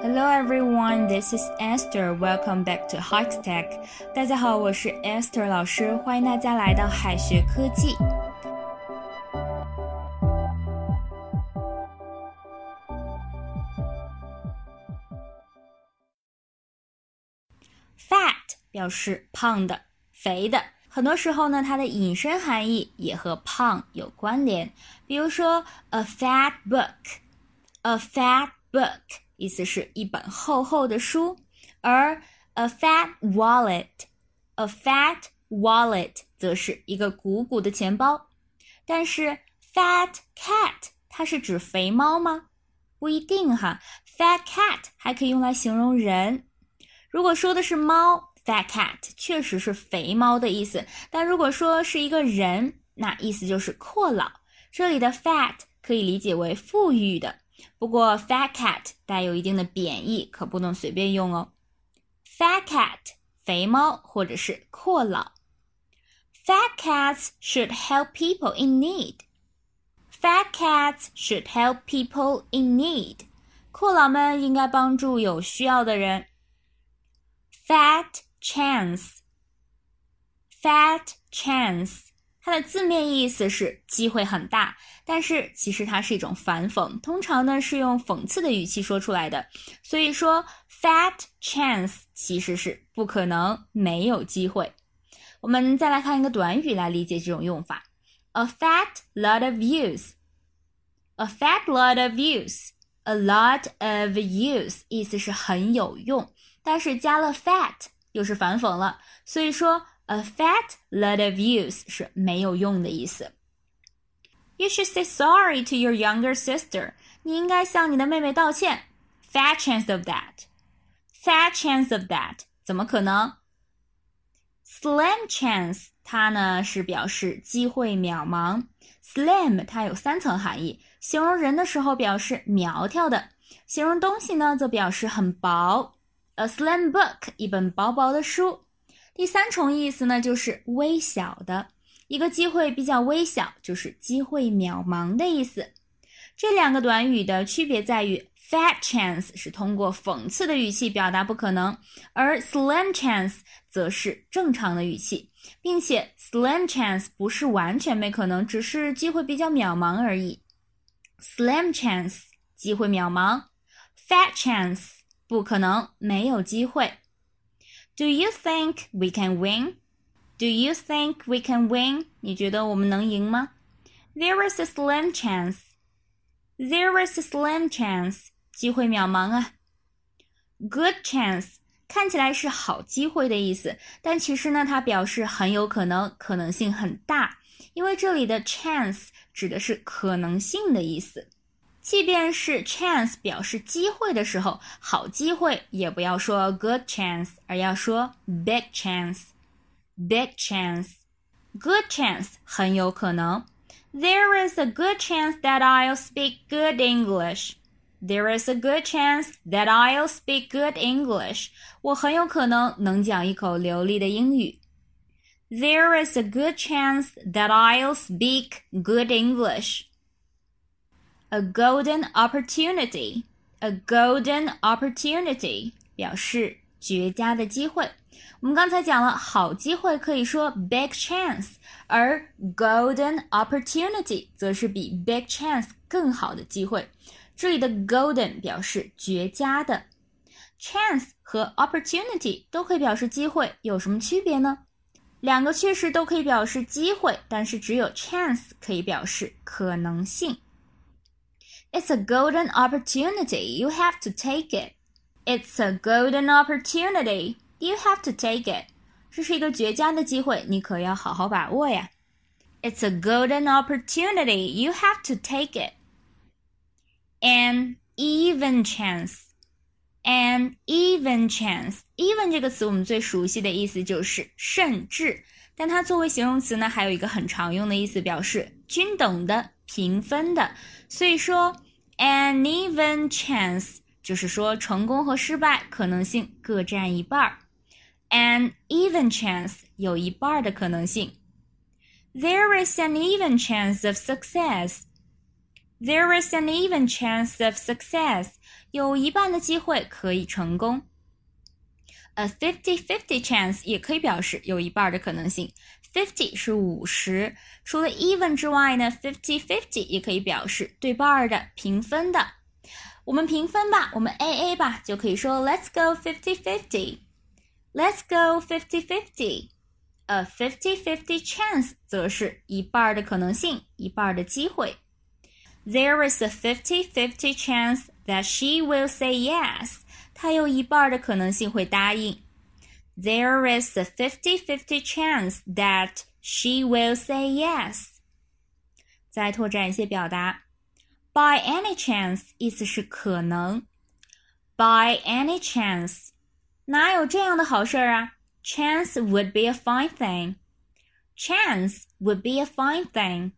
Hello everyone, this is Esther. Welcome back to Hikes Tech. 大家好，我是 Esther 老师，欢迎大家来到海学科技。Fat 表示胖的、肥的，很多时候呢，它的引申含义也和胖有关联。比如说，a fat book，a fat book 意思是一本厚厚的书，而 a fat wallet，a fat wallet 则是一个鼓鼓的钱包。但是 fat cat 它是指肥猫吗？不一定哈，fat cat 还可以用来形容人。如果说的是猫，fat cat 确实是肥猫的意思。但如果说是一个人，那意思就是阔老。这里的 fat 可以理解为富裕的，不过 fat cat 带有一定的贬义，可不能随便用哦。fat cat 肥猫或者是阔老。Fat cats should help people in need. Fat cats should help people in need. 阔老们应该帮助有需要的人。Fat chance, fat chance， 它的字面意思是机会很大，但是其实它是一种反讽，通常呢是用讽刺的语气说出来的。所以说，fat chance 其实是不可能，没有机会。我们再来看一个短语来理解这种用法：a fat lot of use, a fat lot of use, a lot of use，意思是很有用。但是加了 fat 又是反讽了，所以说 a fat lot of use 是没有用的意思。You should say sorry to your younger sister。你应该向你的妹妹道歉。Fat chance of that。Fat chance of that，怎么可能？Slim chance，它呢是表示机会渺茫。Slim 它有三层含义，形容人的时候表示苗条的，形容东西呢则表示很薄。A slim book，一本薄薄的书。 第三重意思呢，就是微小的，一个机会比较微小，就是机会渺茫的意思。这两个短语的区别在于，fat chance 是通过讽刺的语气表达不可能，而 slim chance 则是正常的语气，并且 slim chance 不是完全没可能，只是机会比较渺茫而已。Slim chance 机会渺茫，fat chance。不可能，没有机会。Do you think we can win? Do you think we can win? 你觉得我们能赢吗？There is a slim chance. There is a slim chance. 机会渺茫啊。Good chance 看起来是好机会的意思，但其实呢，它表示很有可能，可能性很大，因为这里的 chance 指的是可能性的意思。 即便是 chance 表示机会的时候，好机会也不要说 good chance，而要说 big chance。big chance。good chance 很有可能。There is a good chance that I'll speak good English. There is a good chance that I'll speak good English. 我很有可能能讲一口流利的英语。There is a good chance that I'll speak good English. A golden opportunity, a golden opportunity 表示绝佳的机会。我们刚才讲了，好机会可以说 big chance，而 golden opportunity 则是比 big chance 更好的机会。这里的 golden 表示绝佳的，chance 和 opportunity 都可以表示机会，有什么区别呢？两个确实都可以表示机会，但是只有 chance 可以表示可能性。It's a golden opportunity. You have to take it. It's a golden opportunity. You have to take it. 这是一个绝佳的机会，你可要好好把握呀。It's a golden opportunity. You have to take it. An even chance. An even chance. Even 这个词我们最熟悉的意思就是甚至，但它作为形容词呢，还有一个很常用的意思，表示均等的、 平分的。所以说，an even chance 就是说成功和失败可能性各占一半儿。an even chance 有一半的可能性。There is an even chance of success. There is an even chance of success. 有一半的机会可以成功。A fifty-fifty chance 也可以表示有一半的可能性。Fifty 是五十，除了 even 之外呢，fifty-fifty 也可以表示对半的、平分的。我们平分吧，我们 A A 吧，就可以说 Let's go fifty-fifty。Let's go fifty-fifty。A fifty-fifty chance 则是一半的可能性，一半的机会。There is a fifty-fifty chance that she will say yes. 她有一半的可能性会答应。There is a fifty-fifty chance that she will say yes. 再拓展一些表达，by any chance 意思是可能，by any chance 哪有这样的好事儿啊？Chance would be a fine thing. Chance would be a fine thing.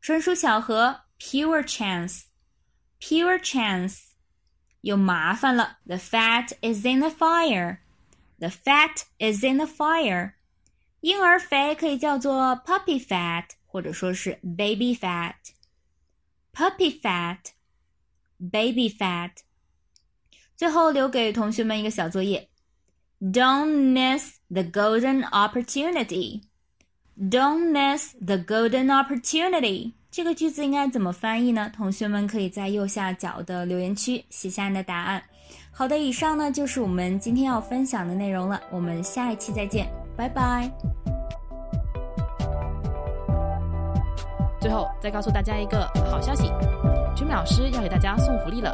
纯属巧合，pure chance. Pure chance. 有麻烦了，the fat is in the fire. The fat is in the fire. 婴儿肥可以叫做 puppy fat，或者说是 baby fat。puppy fat, baby fat。最后留给同学们一个小作业：Don't miss the golden opportunity. Don't miss the golden opportunity. 这个句子应该怎么翻译呢？同学们可以在右下角的留言区写下你的答案。好的，以上呢就是我们今天要分享的内容了。我们下一期再见，拜拜。最后再告诉大家一个好消息君木老师要给大家送福利了，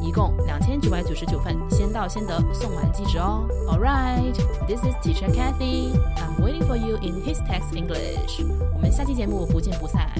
一共两千九百九十九份，先到先得，送完即止哦。All right, this is Teacher Kathy. I'm waiting for you in his text English. 我们下期节目不见不散。